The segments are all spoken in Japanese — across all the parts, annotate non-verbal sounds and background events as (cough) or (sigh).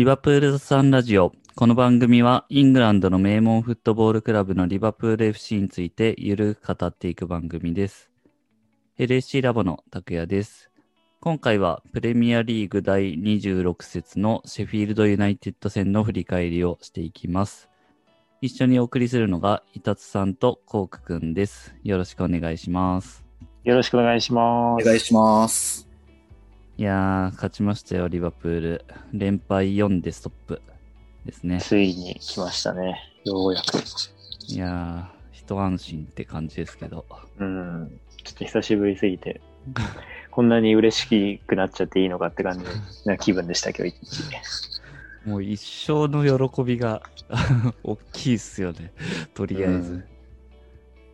リバプールサンラジオ。この番組はイングランドの名門フットボールクラブのリバプール FC についてゆるく語っていく番組です。LSC ラボの拓也です。今回はプレミアリーグ第26節のシェフィールドユナイテッド戦の振り返りをしていきます。一緒にお送りするのがイタツさんとコークくんです。よろしくお願いします。よろしくお願いします。お願いします。いやー、勝ちましたよ、リバプール。連敗4でストップですね。ついに来ましたね。ようやく。いやー、一安心って感じですけど。うん。ちょっと久しぶりすぎて、こんなに嬉しくなっちゃっていいのかって感じな気分でした、今日一日。もう一生の喜びが (laughs) 大きいっすよね。とりあえず。うん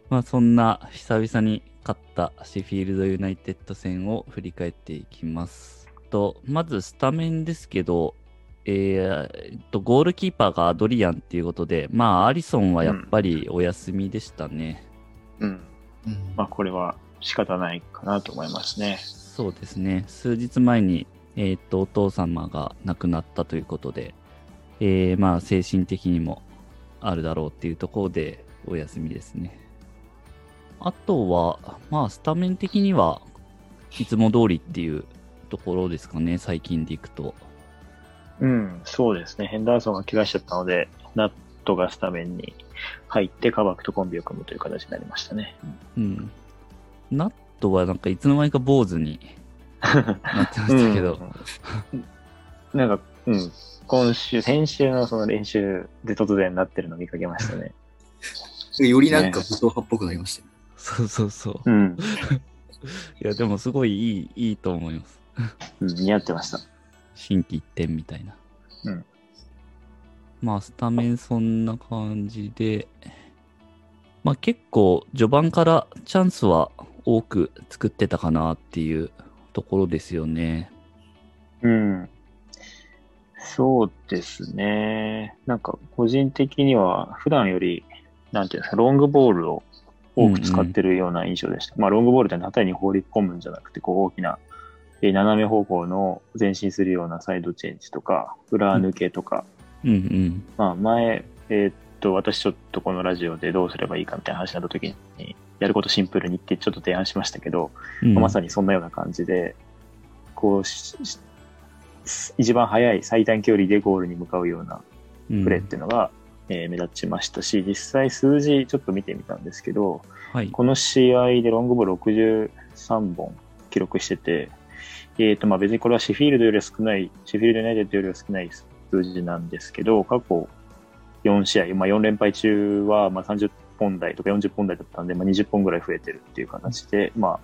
まあそんな久々に勝ったシェフィールドユナイテッド戦を振り返っていきます。と、まずスタメンですけど、えーと、ゴールキーパーがアドリアンっていうことで、まあアリソンはやっぱりお休みでしたね。うん。うんまあ、これは仕方ないかなと思いますね。そうですね。数日前に、えーっと、お父様が亡くなったということで、えーまあ、精神的にもあるだろうっていうところでお休みですね。あとは、まあ、スタメン的にはいつも通りっていうところですかね、最近でいくと。うん、そうですね。ヘンダーソンが怪我しちゃったので、ナットがスタメンに入って、カバクとコンビを組むという形になりましたね。うん。ナットはなんかいつの間にか坊主に (laughs) なってましたけど、うんなんか、うん、今週、先週のその練習で突然なってるのを見かけましたね。(laughs) よりなんか武闘派っぽくなりましたよ。そうそうそう。うん、(laughs) いや、でもすごいいい、いいと思います。うん似合ってました。心機一転みたいな。うん。まあ、スタメンそんな感じで、まあ結構序盤からチャンスは多く作ってたかなっていうところですよね。うん。そうですね。なんか、個人的には、普段より、なんていうんですか、ロングボールを多く使ってるような印象でした。まあ、ロングボールって縦に放り込むんじゃなくて、こう、大きな、えー斜め方向の前進するようなサイドチェンジとか、裏抜けとか、うんうん。まあ、前、えーっと、私ちょっとこのラジオでどうすればいいかみたいな話になった時に、やることシンプルにってちょっと提案しましたけど、うんまあまさにそんなような感じで、こう一番速い最短距離でゴールに向かうようなにプレーっていうのが、えー目立ちましたし、実際数字ちょっと見てみたんですけど、はい。この試合でロングボール63本記録してて、えっ、と、まあ別にこれはシェフィールドよりは少ない、シェフィールドユナイテッドよりは少ない数字なんですけど、過去4試合、まあ4連敗中はまあ30本台とか40本台だったんで、まあ20本ぐらい増えてるっていう形で、ま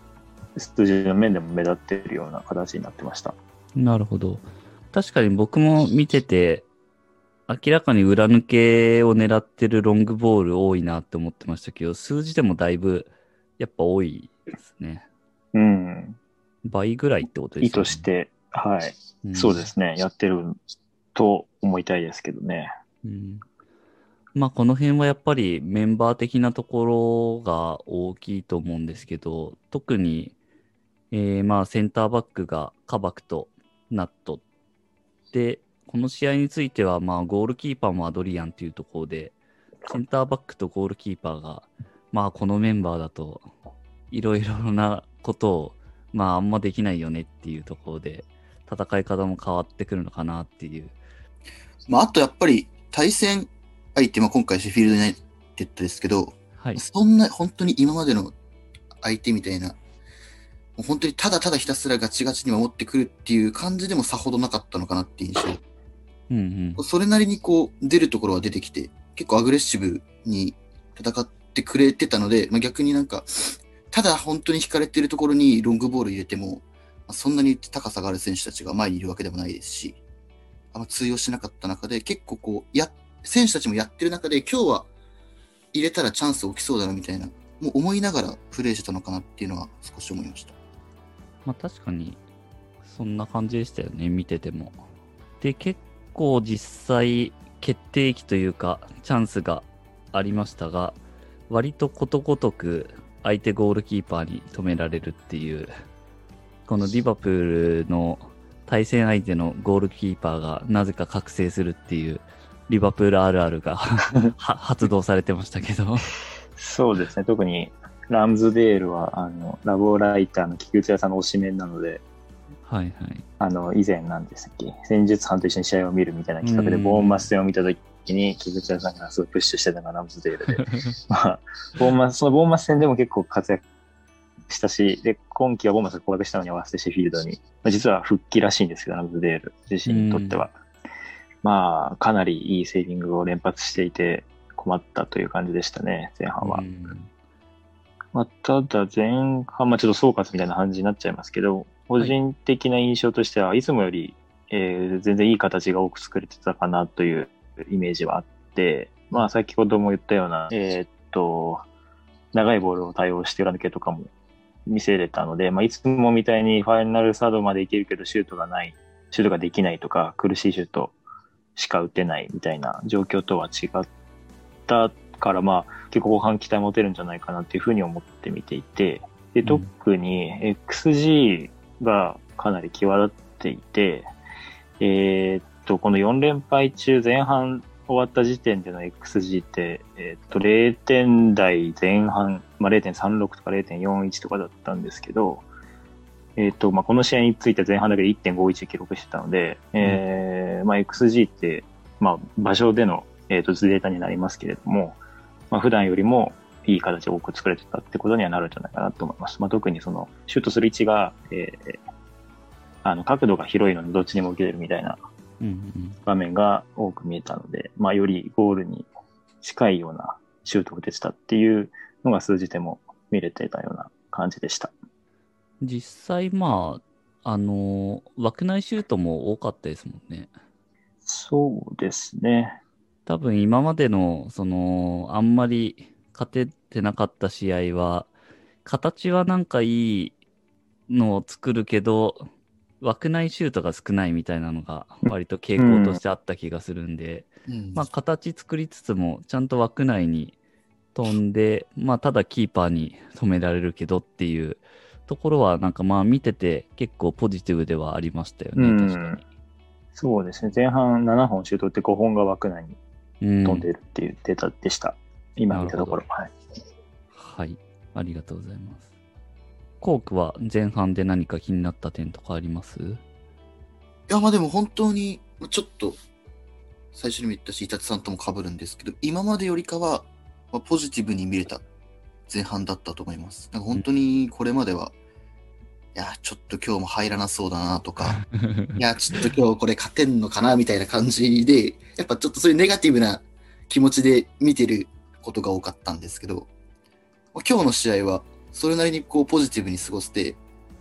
あ数字の面でも目立ってるような形になってました。なるほど。確かに僕も見てて、明らかに裏抜けを狙ってるロングボール多いなって思ってましたけど、数字でもだいぶやっぱ多いですね。うん。倍ぐらいってことです意図して、はい。うんそうですね。やってると思いたいですけどね。うんまあこの辺はやっぱりメンバー的なところが大きいと思うんですけど、特に、えーまあセンターバックがカバクとナットで、この試合についてはまあゴールキーパーもアドリアンっていうところで、センターバックとゴールキーパーが、まあこのメンバーだといろいろなことをまああんまできないよねっていうところで、戦い方も変わってくるのかなっていう。まあ、あとやっぱり対戦相手、まあ、今回シェフィールドユナイテッドですけど、はい。そんな本当に今までの相手みたいな、もう本当にただただひたすらガチガチに守ってくるっていう感じでもさほどなかったのかなっていう印うん象。それなりにこう出るところは出てきて、結構アグレッシブに戦ってくれてたので、まあ、逆になんか、ただ本当に引かれてるところにロングボール入れても、まあそんなに高さがある選手たちが前にいるわけでもないですし、あんま通用しなかった中で、結構こう、や、選手たちもやってる中で、今日は入れたらチャンス起きそうだなみたいな、もう思いながらプレーしてたのかなっていうのは少し思いました。まあ確かに、そんな感じでしたよね、見てても。で、結構実際、決定機というか、チャンスがありましたが、割とことごとく相手ゴールキーパーに止められるっていう、このリバプールの対戦相手のゴールキーパーがなぜか覚醒するっていう、リバプールあるあるが (laughs) 発動されてましたけど。そうですね。特にラムズデールは、あの、ラボライターの菊池屋さんの推しメンなので、はいはい。あの、以前なんですっけ、戦術班と一緒に試合を見るみたいな企画で、うん。ボーンマス戦を見たときに、菊池屋さんがすごいプッシュしてたのがラムズデールで、(laughs) まあ、ボーンマス、そのボーンマス戦でも結構活躍したし、で、今季はボーンマスが降格したのに合わせてシェフィールドに、まあ、実は復帰らしいんですけど、ラムズデール。自身にとっては。まあ、かなりいいセービングを連発していて、困ったという感じでしたね、前半は。うん。まあ、ただ前半、まあ、ちょっと総括みたいな感じになっちゃいますけど、個人的な印象としては、いつもより、えー全然いい形が多く作れてたかなというイメージはあって、まあ、先ほども言ったような、えーっと、長いボールを対応して裏抜けとかも見せれたので、まあ、いつもみたいにファイナルサードまでいけるけど、シュートがない、シュートができないとか、苦しいシュートしか打てないみたいな状況とは違ったから、まあ、結構後半期待持てるんじゃないかなっていうふうに思って見ていて、で、うん。特に XG がかなり際立っていて、えーっと、この4連敗中前半終わった時点での XG って、えーっと、0点台前半、まあ、0.36とか0.41とかだったんですけど、えーっと、まあ、この試合について前半だけで1.51記録してたので、えーまあ、XG って、まあ、場所での、えっとデータになりますけれども、まあ、普段よりもいい形を多く作れてたってことにはなるんじゃないかなと思います。まあ、特にその、シュートする位置が、えーあの、角度が広いのでどっちにも受けれるみたいな場面が多く見えたので、まあ、よりゴールに近いようなシュートを打ててたっていうのが数字でも見れてたような感じでした。実際、まあ、あの枠内シュートも多かったですもんね。そうですね。多分今までの、その、あんまり勝ててなかった試合は、形はなんかいいのを作るけど、枠内シュートが少ないみたいなのが割と傾向としてあった気がするんで、うんまあ形作りつつもちゃんと枠内に飛んで、まあただキーパーに止められるけどっていうところはなんかまあ見てて結構ポジティブではありましたよね、うん確かに。そうですね。前半7本シュート打って5本が枠内にうん飛んでいるっていうデータでした。今見たところ。はい。はい。ありがとうございます。コークは前半で何か気になった点とかあります？いや、まあでも本当に、まあちょっと、最初にも言ったし、イタチさんとも被るんですけど、今までよりかは、まあ、ポジティブに見れた前半だったと思います。なんか本当にこれまでは、いや、ちょっと今日も入らなそうだなとか、(laughs) いや、ちょっと今日これ勝てんのかなみたいな感じで、やっぱちょっとそういうネガティブな気持ちで見てることが多かったんですけど、まあ今日の試合はそれなりにこうポジティブに過ごせて、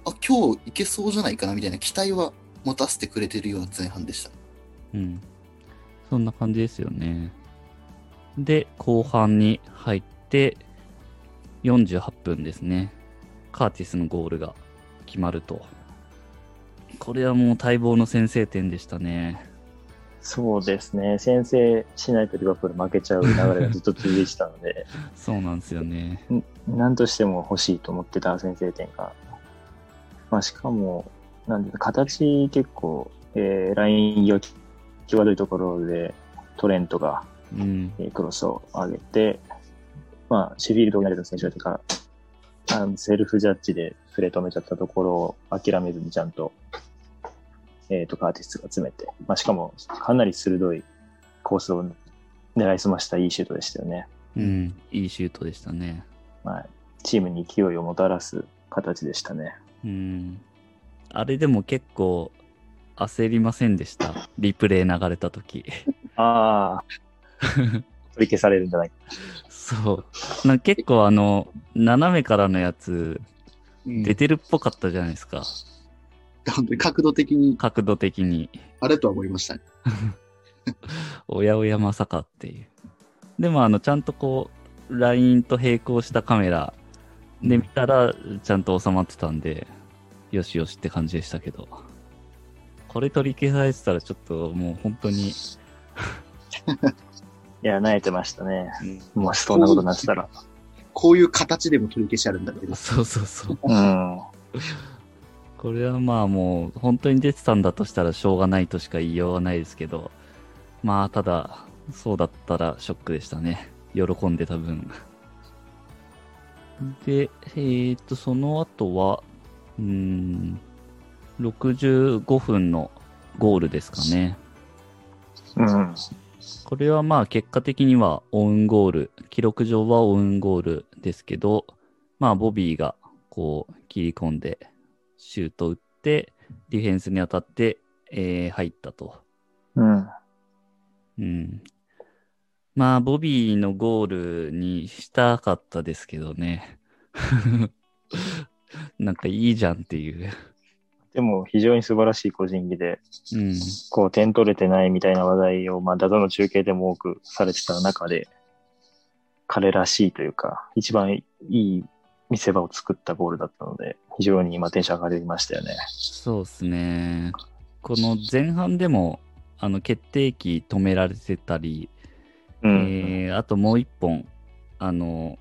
あ、今日いけそうじゃないかなみたいな期待は持たせてくれてるような前半でした。うん。そんな感じですよね。で、後半に入って、48分ですね。カーティスのゴールが決まると。これはもう待望の先制点でしたね。そうですね。先制しないとリバプール負けちゃう流れが (laughs) ずっと続いてたので、そうなんですよね。何としても欲しいと思ってた先制点が。まあ、しかも、なんで、形結構、えーライン際際どいところでトレントが、うん。えークロスを上げて、まあ、シェフィールド・ユナイテッドの選手というか、セルフジャッジでプレー止めちゃったところを諦めずにちゃんと、えっ、と、カーティスが詰めて、まあ、しかも、かなり鋭いコースを狙いすましたいいシュートでしたよね。うん。いいシュートでしたね。はい。チームに勢いをもたらす形でしたね。うん。あれでも結構焦りませんでした？リプレイ流れた時ああ、(laughs) 取り消されるんじゃないか。そう。なんか結構あの、斜めからのやつ、で出てるっぽかったじゃないですか。本当に角度的に角度的に。あれとは思いましたね。(laughs) おやおやまさかっていう。でもあの、ちゃんとこう、ラインと並行したカメラで見たら、ちゃんと収まってたんで、よしよしって感じでしたけど。これ取り消されてたらちょっともう本当に、(laughs) いや、慣れてましたね。もしそんなことになってたら。こういう形でも取り消しあるんだけど。そうそうそう。うん。これはまあもう本当に出てたんだとしたらしょうがないとしか言いようがないですけど、まあただ、そうだったらショックでしたね。喜んでた分。で、えー、っと、その後は、うーん、65分のゴールですかね。うん。これはまあ結果的にはオウンゴール、記録上はオウンゴールですけど、まあボビーがこう切り込んでシュート打って、ディフェンスに当たって、えー入ったと。うん。うん。まあボビーのゴールにしたかったですけどね。(laughs) なんかいいじゃんっていう。でも非常に素晴らしい個人技で、うん。こう点取れてないみたいな話題を、まあ、ダゾの中継でも多くされてた中で、彼らしいというか、一番いい見せ場を作ったゴールだったので、非常に今テンション上がりましたよね。そうですね。この前半でも、あの決定機止められてたり、うん。えーあともう一本、あの、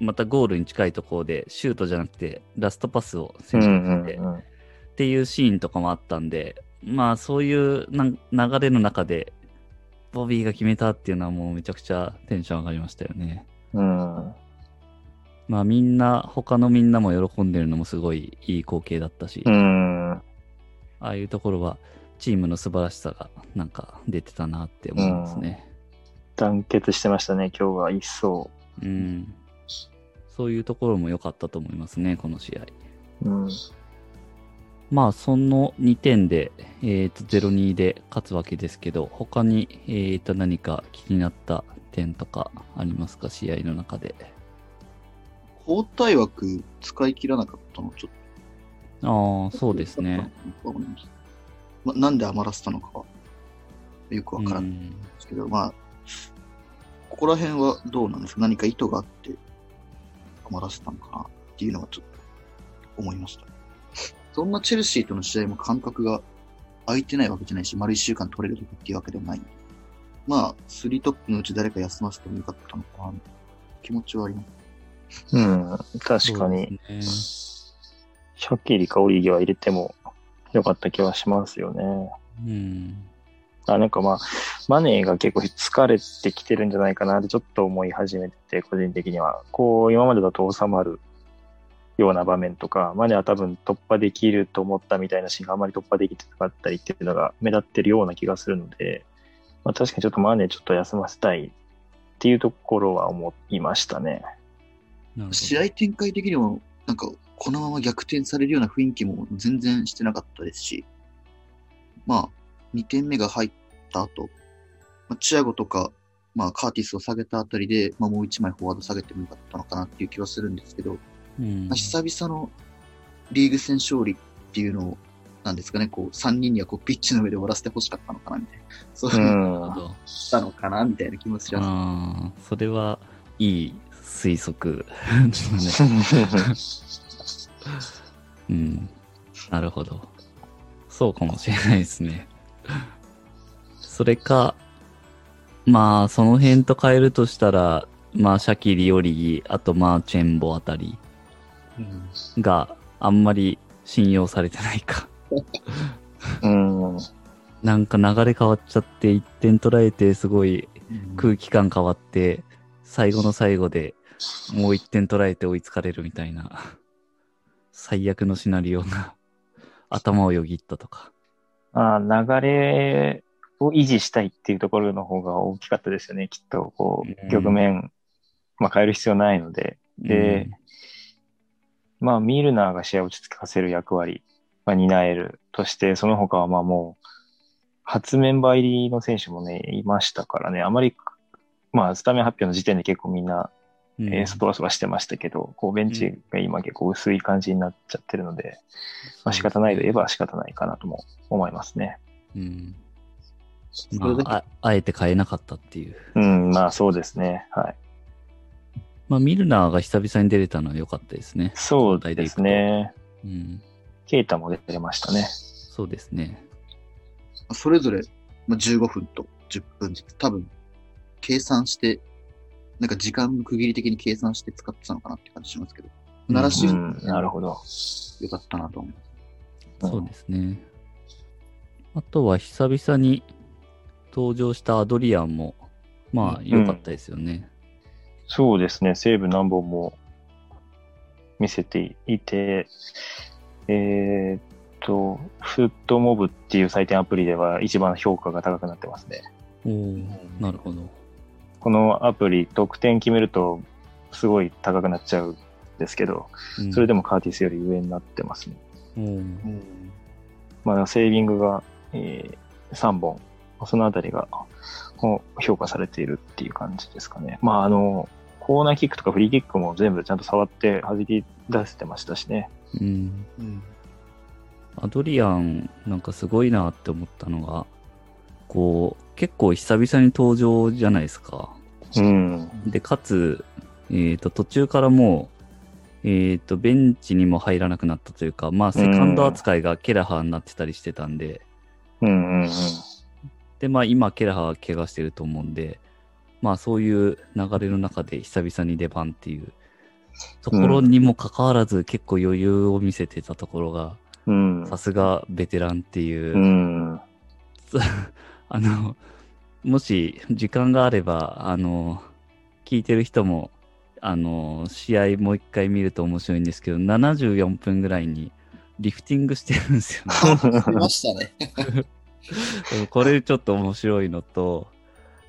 またゴールに近いところで、シュートじゃなくて、ラストパスを選うん択して、っていうシーンとかもあったんで、まあそういうな流れの中で、ボビーが決めたっていうのはもうめちゃくちゃテンション上がりましたよね。うん。まあみんな、他のみんなも喜んでるのもすごいいい光景だったし、うん。ああいうところはチームの素晴らしさがなんか出てたなって思いますね。団結してましたね、今日は一層。うん。そういうところも良かったと思いますね、この試合。うん。まあ、その2点で、えっ、と、0-2で勝つわけですけど、他に、えっ、と、何か気になった点とかありますか、試合の中で。交代枠使い切らなかったのちょっああ、と。そうですね。。ま、なんで余らせたのかはよくわからないんうんですけど、まあ、ここら辺はどうなんですか？何か意図があって余らせたのかなっていうのはちょっと思いました。そんなチェルシーとの試合も間隔が空いてないわけじゃないし、丸一週間取れるとかっていうわけでもないんで。まあ、スリートップのうち誰か休ませてもよかったのかな、気持ちはあります。うん。確かに、そうですシャキリかオリギは入れてもよかった気はしますよね。ね。うん。あなんかまあ、マネーが結構疲れてきてるんじゃないかなってちょっと思い始めてて、個人的には。こう、今までだと収まるような場面とか、マネーは多分突破できると思ったみたいなシーンがあまり突破できてなかったりっていうのが目立ってるような気がするので、まあ確かにちょっとマネーちょっと休ませたいっていうところは思いましたね。試合展開的にも、なんか、このまま逆転されるような雰囲気も全然してなかったですし、まあ、2点目が入った後、まあ、チアゴとか、まあ、カーティスを下げたあたりで、まあ、もう1枚フォワード下げてもよかったのかなっていう気はするんですけど、うんまあ、久々のリーグ戦勝利っていうのを、なんですかね、こう、3人にはこう、ピッチの上で終わらせてほしかったのかな、みたいな。そうういうの。したのかな、みたいな気もします。それはいい推測。(laughs) うん。なるほど。そうかもしれないですね。それか、まあ、その辺と変えるとしたら、まあ、シャキリオリギ、あとまあ、チェンボあたりがあんまり信用されてないか。うん。なんか流れ変わっちゃって、1点取られて、すごいうん空気感変わって、最後の最後でもう1点取られて追いつかれるみたいな、最悪のシナリオが頭をよぎったとか。まあ、流れを維持したいっていうところの方が大きかったですよね。きっと、こうんう、局面、まあ変える必要ないので。で、まあ、ミルナーが試合を落ち着かせる役割が担えるとして、その他はまあもう、初メンバー入りの選手もね、いましたからね、あまり、まあ、スタメン発表の時点で結構みんな、うん、エーストラスはしてましたけど、こう、ベンチが今結構薄い感じになっちゃってるので、まあ仕方ないといえば仕方ないかなとも思いますね。うん。まあ、ああえて変えなかったっていう。うん、まあそうですね。はい。まあ、ミルナーが久々に出れたのは良かったですね。そうですね。うん。ケイタも出てましたね。そうですね。それぞれ、まあ、15分と10分ずつ、多分、計算して、なんか時間の区切り的に計算して使ってたのかなって感じしますけど、ならしうん、なるほど。よかったなと思います。そうですね。あとは久々に登場したアドリアンも、まあ良かったですよね。そうですね、セーブ何本も見せていて、えーっと、フットモブっていう採点アプリでは一番評価が高くなってますね。おおなるほど。このアプリ、得点決めるとすごい高くなっちゃうんですけど、うんそれでもカーティスより上になってますね。うんまあ、セービングが、え3本、そのあたりがこう評価されているっていう感じですかね。まあ、あの、コーナーキックとかフリーキックも全部ちゃんと触って弾き出せてましたしね。うん。うんアドリアン、なんかすごいなって思ったのが、こう、結構久々に登場じゃないですか。うん。で、かつ、えっ、と、途中からもう、えっ、と、ベンチにも入らなくなったというか、まあ、セカンド扱いがケラハーになってたりしてたんで、うんうんうん。で、まあ、今、ケラハーは怪我してると思うんで、まあ、そういう流れの中で久々に出番っていうところにもかかわらず、結構余裕を見せてたところが、うん。さすがベテランっていう、うん。(laughs) あの、もし時間があれば、あの、聞いてる人も、あの、試合もう一回見ると面白いんですけど、74分ぐらいにリフティングしてるんですよね。出ましたね。う (laughs) んこれちょっと面白いのと、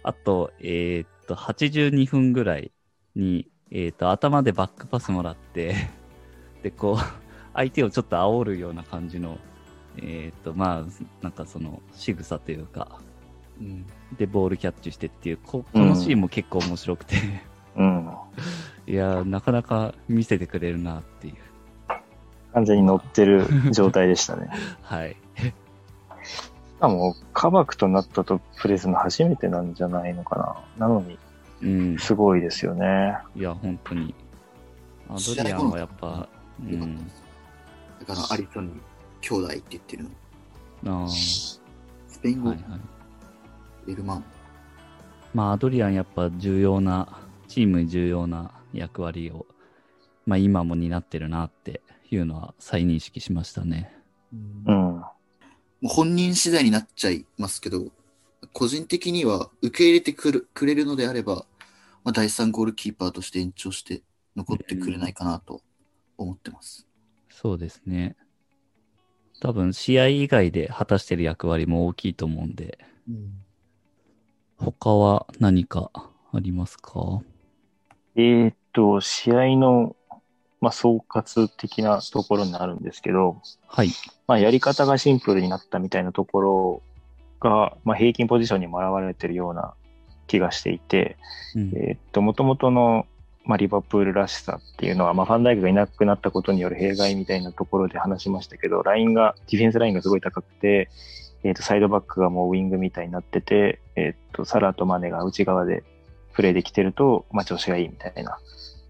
あと、えーっと、82分ぐらいに、えーっと、頭でバックパスもらって、で、こう、相手をちょっと煽るような感じの、えーっと、まあ、なんかその、仕草というか、うんで、ボールキャッチしてっていう、ここのシーンも結構面白くて、うん。いやー、なかなか見せてくれるなっていう。完全に乗ってる状態でしたね。(laughs) はい。しかも、カバクとなったとプレスの初めてなんじゃないのかな。なのに、うん。すごいですよね。いや、本当に。アドリアンはやっぱ、うん。だから、アリソンに兄弟って言ってるの。あスペインあ、語、はいはい。エルマン。まあ、アドリアンやっぱ重要な、チームに重要な役割を、まあ今も担ってるなっていうのは再認識しましたね。うん。もう本人次第になっちゃいますけど、個人的には受け入れてくるくれるのであれば、まあ、第3ゴールキーパーとして延長して残ってくれないかなと思ってます。そうですね。多分試合以外で果たしてる役割も大きいと思うんで、他は何かありますか？えーっと、試合の、まあ、総括的なところになるんですけど、はい。まあ、やり方がシンプルになったみたいなところが、まあ、平均ポジションにも現れてるような気がしていて、うんえーっと、もともとの、まあ、リバプールらしさっていうのは、まあ、ファンダイクがいなくなったことによる弊害みたいなところで話しましたけど、ラインが、ディフェンスラインがすごい高くて、えーっと、サイドバックがもうウィングみたいになってて、えーっと、サラとマネが内側でプレーできてると、まあ、調子がいいみたいな。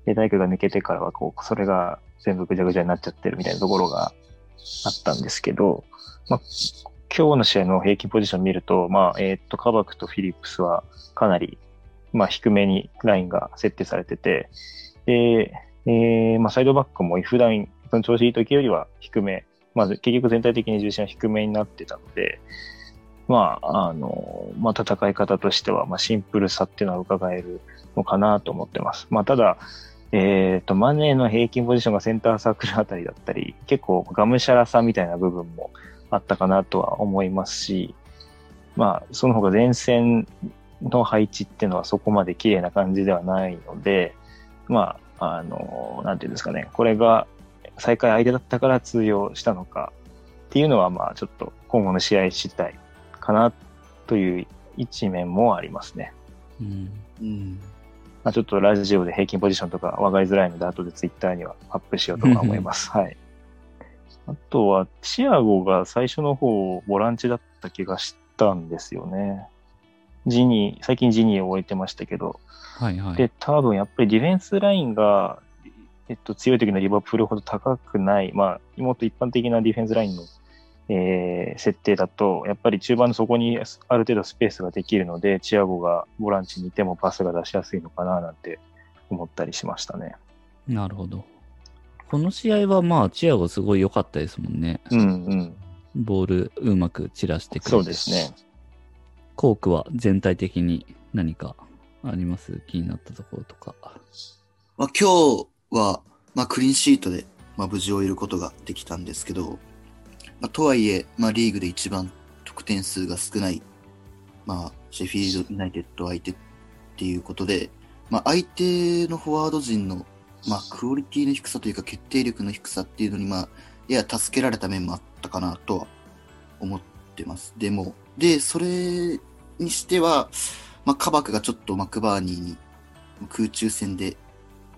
で、大工が抜けてからは、こう、それが全部ぐちゃぐちゃになっちゃってるみたいなところがあったんですけど、まあ、今日の試合の平均ポジション見ると、まあ、えーっと、カバクとフィリップスはかなり、まあ、低めにラインが設定されてて、で、えーまあ、サイドバックも普段、その調子いい時よりは低め、まあ、結局全体的に重心は低めになってたので、まあ、あの、まあ、戦い方としては、まあ、シンプルさっていうのは伺えるのかなと思ってます。まあ、ただ、えっ、と、マネーの平均ポジションがセンターサークルあたりだったり、結構がむしゃらさみたいな部分もあったかなとは思いますし、まあ、その他前線の配置っていうのはそこまで綺麗な感じではないので、まあ、あの、なんていうんですかね、これが再開相手だったから通用したのかっていうのは、まあ、ちょっと今後の試合次第かなという一面もありますね。うん。うん。まあ、ちょっとラジオで平均ポジションとか分かりづらいので、後でツイッターにはアップしようとは思います。はい。あとは、チアゴが最初の方、ボランチだった気がしたんですよね。ジニー、最近ジニーを置いてましたけど、はいはい。で、多分やっぱりディフェンスラインが、えっと、強い時のリバプールほど高くない、まあ、もっと一般的なディフェンスラインの、えー設定だと、やっぱり中盤の底にある程度スペースができるので、チアゴがボランチにいてもパスが出しやすいのかななんて思ったりしましたね。なるほど。この試合はまあ、チアゴすごい良かったですもんね。うんうん。ボールうまく散らしてくれて。そうですね。コークは全体的に何かあります？気になったところとか。まあ、今日は、まあ、クリーンシートで、まあ、無事終えることができたんですけど、まあ、とはいえ、まあ、リーグで一番得点数が少ない、まあ、シェフィールド・ユナイテッド相手っていうことで、まあ、相手のフォワード陣の、まあ、クオリティの低さというか決定力の低さっていうのに、まあ、やや助けられた面もあったかなとは思ってます。でも、で、それにしては、まあ、カバクがちょっとマクバーニーに空中戦で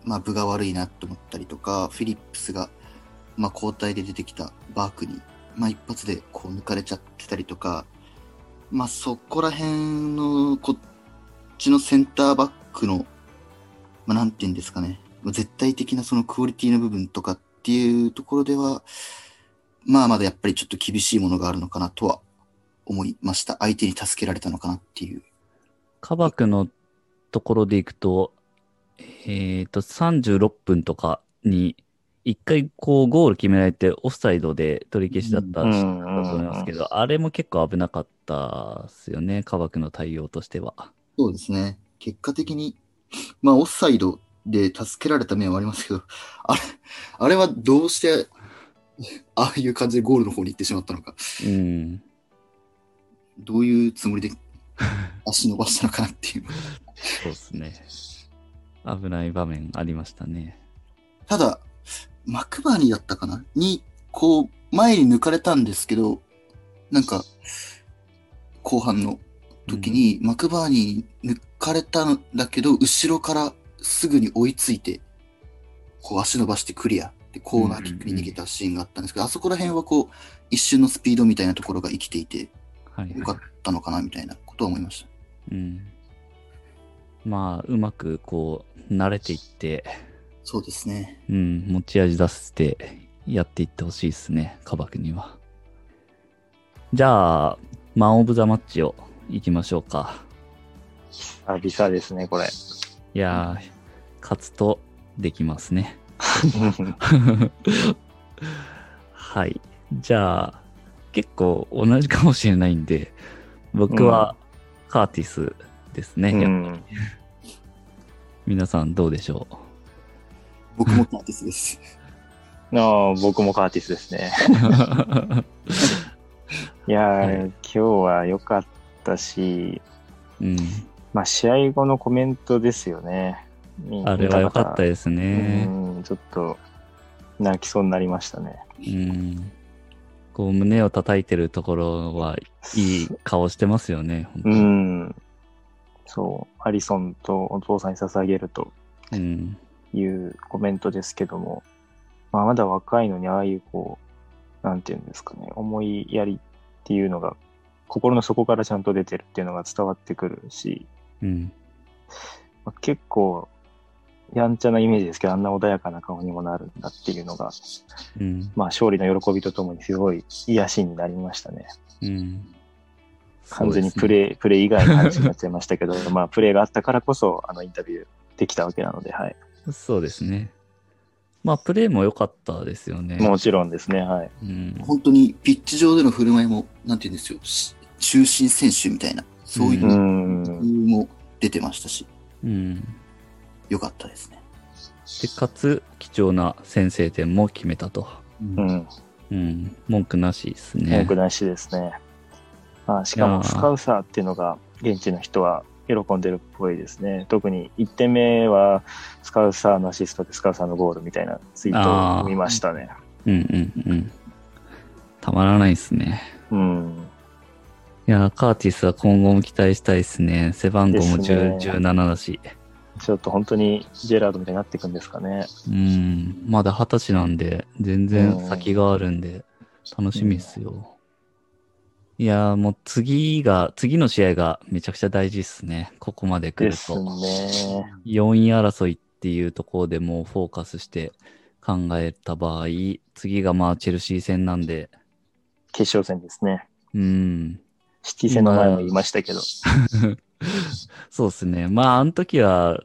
まあ、分が悪いなと思ったりとか、フィリップスが、まあ、交代で出てきたバークに、まあ、一発でこう抜かれちゃってたりとか、まあ、そこら辺の、こっちのセンターバックの、まあ、なんて言うんですかね、絶対的なそのクオリティの部分とかっていうところでは、まあ、まだやっぱりちょっと厳しいものがあるのかなとは思いました。相手に助けられたのかなっていう。カバクのところでいくと、えっ、と、36分とかに、一回こうゴール決められてオフサイドで取り消しだったと思いますけど、あれも結構危なかったですよね、カバクの対応としては。そうですね。結果的に、まあ、オフサイドで助けられた面はありますけど、(laughs) あれ、あれはどうして、(laughs) ああいう感じでゴールの方に行ってしまったのか、うん。どういうつもりで足伸ばしたのかなっていう。そうですね。危ない場面ありましたね。ただ、マクバーニーだったかな？に、こう、前に抜かれたんですけど、なんか、後半の時に、マクバーニーに抜かれたんだけど、後ろからすぐに追いついて、こう足伸ばしてクリアでコーナーキックに逃げたシーンがあったんですけど、あそこら辺はこう、一瞬のスピードみたいなところが生きていて、はい、よかったのかなみたいなことは思いました。うん。まあ、うまくこう、慣れていって、そうですね。うん、持ち味出してやっていってほしいですね、カバクには。じゃあ、マン・オブ・ザ・マッチを行きましょうか。あ、ビサですね、これ。いやー、勝つとできますね。(laughs) はい。じゃあ、結構同じかもしれないんで、僕はカーティスですね。うやっぱん。皆さんどうでしょう？僕もカーティスです。(laughs) ああ、僕もカーティスですね。(laughs) いやー、はい今日は良かったし、うん。まあ、試合後のコメントですよね。あれは良かったすですね。うん、ちょっと泣きそうになりましたね。うん。こう胸を叩いてるところはいい顔してますよね。うにん。そう、アリソンとお父さんに捧げるとうん。いうコメントですけども、まあ、まだ若いのにああいうこう、なんていうんですかね、思いやりっていうのが、心の底からちゃんと出てるっていうのが伝わってくるし、うん。まあ、結構、やんちゃなイメージですけど、あんな穏やかな顔にもなるんだっていうのが、うん。まあ、勝利の喜びとともにすごい癒しになりましたね。うん。完全にプイ。レー、プレー以外の話になっちゃいましたけど、(laughs) まあ、プレーがあったからこそ、あの、インタビューできたわけなので、はい。そうですね。まあ、プレーも良かったですよね。もちろんですね、はい。うん。本当にピッチ上での振る舞いも、なんて言うんですよ、し中心選手みたいな、そういううのん。も出てましたし、うん。で、良かったですね。かつ、貴重な先制点も決めたと。うん。うん。文句なしですね。文句なしですね。まあ、しかも、スカウサーっていうのが、現地の人は喜んでるっぽいですね。特に1点目は、スカウサーのアシストでスカウサーのゴールみたいなツイートを見ましたね。うんうんうん。たまらないですね。うん。いや、カーティスは今後も期待したいですね。背番号もね10 17だし。ちょっと本当にジェラードみたいになっていくんですかね。うん。まだ二十歳なんで、全然先があるんで、楽しみっすよ。いや、もう次が、次の試合がめちゃくちゃ大事っすね。ここまで来るですと。ね。4位争いっていうところでもうフォーカスして考えた場合、次がまあチェルシー戦なんで、決勝戦ですね。うん。シティ戦の前も言いましたけど、そうですね。まあ、あの時は、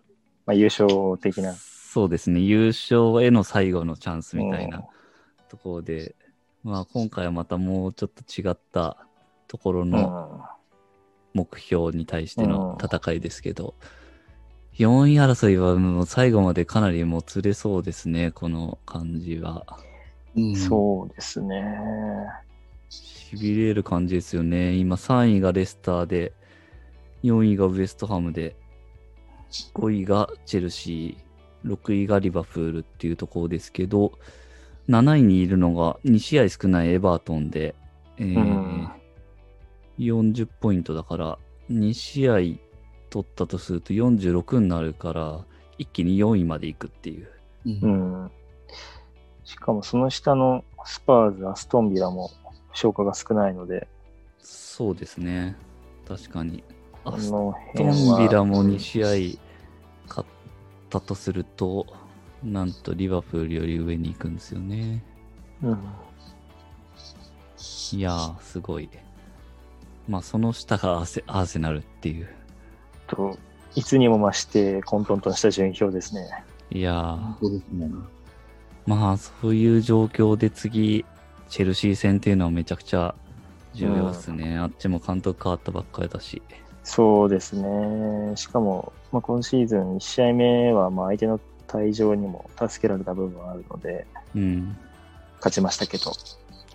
まあ、優勝的な。そそうですね、優勝への最後のチャンスみたいなところで、まあ今回はまたもうちょっと違ったところうん。の目標に対しての戦いですけど、4位争いはもう最後までかなりもつれそうですね、この感じは。うんそうですね。痺れる感じですよね。今3位がレスターで、4位がウエストハムで、5位がチェルシー、6位がリバプールっていうところですけど、7位にいるのが2試合少ないエバートンで、えーうん40ポイントだから、2試合取ったとすると46になるから、一気に4位まで行くっていう。うんうん。しかもその下のスパーズ、アストンビラも消化が少ないので、そうですね。確かに。このアストンビラも2試合勝ったとすると、なんとリバプールより上に行くんですよね。うん。いやー、すごい。まあ、その下がアーセアーセナルっていう。と、いつにも増して混沌とした順位表ですね。いやー。まあ、そういう状況で次、チェルシー戦っていうのはめちゃくちゃ重要ですね。あっちも監督変わったばっかりだし。そうですね。しかも、まあ、今シーズン1試合目はまあ相手の退場にも助けられた部分はあるので、うん。勝ちましたけど、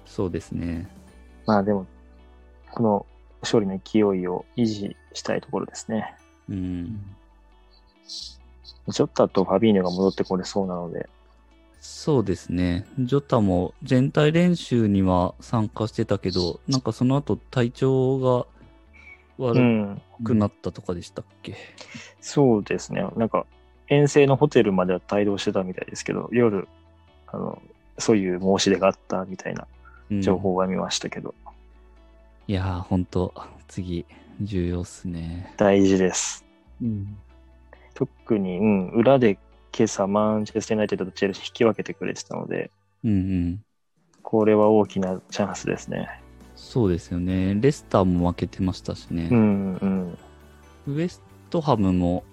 そうですね。まあでも、この勝利の勢いを維持したいところですね。うん。ジョッタとファビーニョが戻ってこれそうなので、そうですね。ジョタも全体練習には参加してたけど、なんかその後体調がう悪ん、くなったとかでしたっけ、そうですね。なんか、遠征のホテルまでは帯同してたみたいですけど、夜、あの、そういう申し出があったみたいなうん情報が見ましたけど、いやー、ほんと、次、重要っすね。大事です。うん。特に、うん、裏で今朝マンチェスター・ユナイテッドとチェルシー引き分けてくれてたので、うんうん。これは大きなチャンスですね。そうですよね。レスターも負けてましたしねう。んうん。ウエストハムも、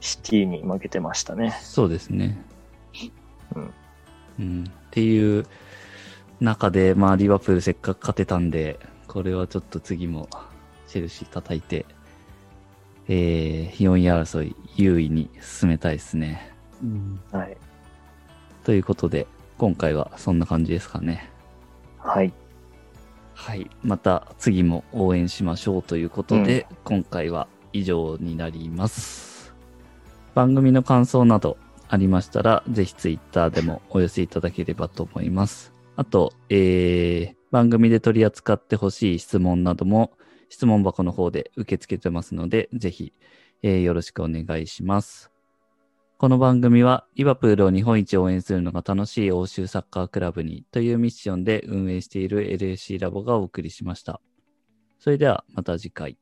シティに負けてましたね。そうですね。うん。うん。っていう中で、まあ、リバプールせっかく勝てたんで、これはちょっと次も、チェルシー叩いて、えー、4位争い、優位に進めたいですね。うん。はい。ということで、今回はそんな感じですかね。はい。はい。また次も応援しましょうということで、今回は以上になります。番組の感想などありましたら、ぜひツイッターでもお寄せいただければと思います。あと、えー、番組で取り扱ってほしい質問なども質問箱の方で受け付けてますので、ぜひ、えーよろしくお願いします。この番組は、リバプールを日本一応援するのが楽しい欧州サッカークラブにというミッションで運営している LAC ラボがお送りしました。それではまた次回。